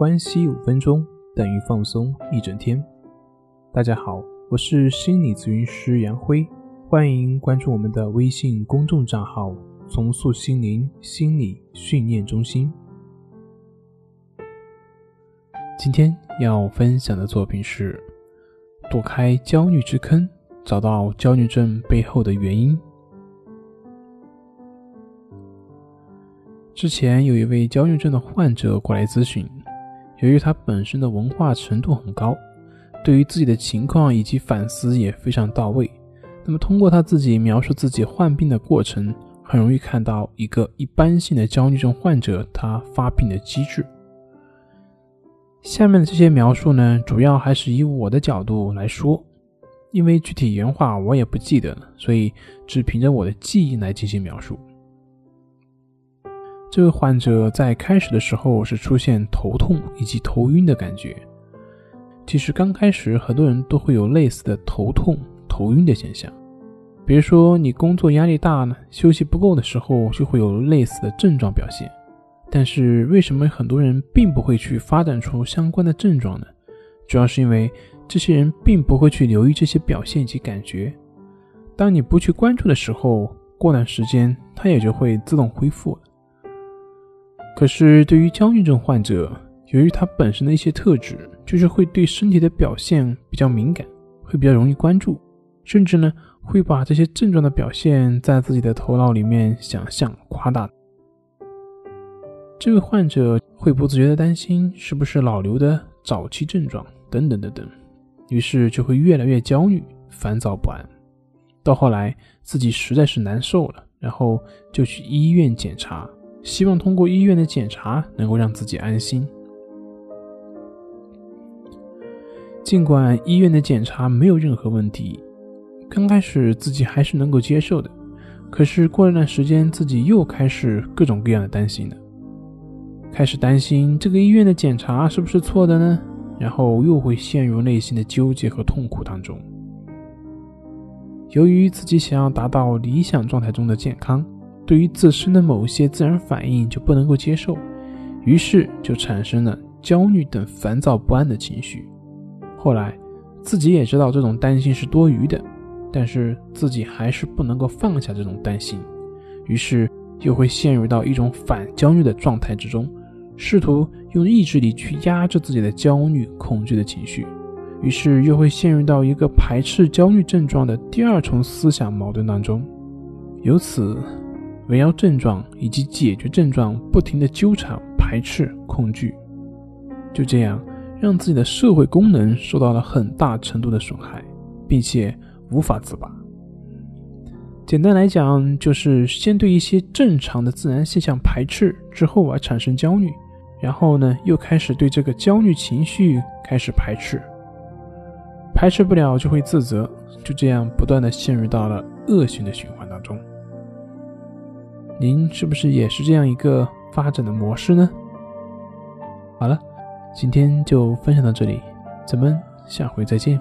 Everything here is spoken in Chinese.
关系五分钟等于放松一整天。大家好，我是心理咨询师杨辉，欢迎关注我们的微信公众账号“重塑心灵心理训练中心”。今天要分享的作品是：躲开焦虑之坑，找到焦虑症背后的原因。之前有一位焦虑症的患者过来咨询，由于他本身的文化程度很高，对于自己的情况以及反思也非常到位。那么通过他自己描述自己患病的过程，很容易看到一个一般性的焦虑症患者他发病的机制。下面的这些描述呢，主要还是以我的角度来说，因为具体原话我也不记得了，所以只凭着我的记忆来进行描述。这位患者在开始的时候是出现头痛以及头晕的感觉。其实刚开始很多人都会有类似的头痛、头晕的现象。比如说你工作压力大呢，休息不够的时候就会有类似的症状表现。但是为什么很多人并不会去发展出相关的症状呢？主要是因为这些人并不会去留意这些表现及感觉。当你不去关注的时候，过段时间它也就会自动恢复了。可是，对于焦虑症患者，由于他本身的一些特质，就是会对身体的表现比较敏感，会比较容易关注，甚至呢，会把这些症状的表现在自己的头脑里面想象、夸大。这位患者会不自觉的担心是不是老刘的早期症状等等等等，于是就会越来越焦虑、烦躁不安，到后来自己实在是难受了，然后就去医院检查。希望通过医院的检查能够让自己安心。尽管医院的检查没有任何问题，刚开始自己还是能够接受的。可是过了段时间，自己又开始各种各样的担心了，开始担心这个医院的检查是不是错的呢？然后又会陷入内心的纠结和痛苦当中。由于自己想要达到理想状态中的健康。对于自身的某些自然反应就不能够接受，于是就产生了焦虑等烦躁不安的情绪。后来自己也知道这种担心是多余的，但是自己还是不能够放下这种担心，于是又会陷入到一种反焦虑的状态之中，试图用意志力去压制自己的焦虑、恐惧的情绪，于是又会陷入到一个排斥焦虑症状的第二重思想矛盾当中，由此。围绕症状以及解决症状不停的纠缠、排斥、恐惧，就这样让自己的社会功能受到了很大程度的损害，并且无法自拔。简单来讲，就是先对一些正常的自然现象排斥，之后而产生焦虑，然后呢又开始对这个焦虑情绪开始排斥，排斥不了就会自责，就这样不断的陷入到了恶性的循环。您是不是也是这样一个发展的模式呢？好了，今天就分享到这里，咱们下回再见。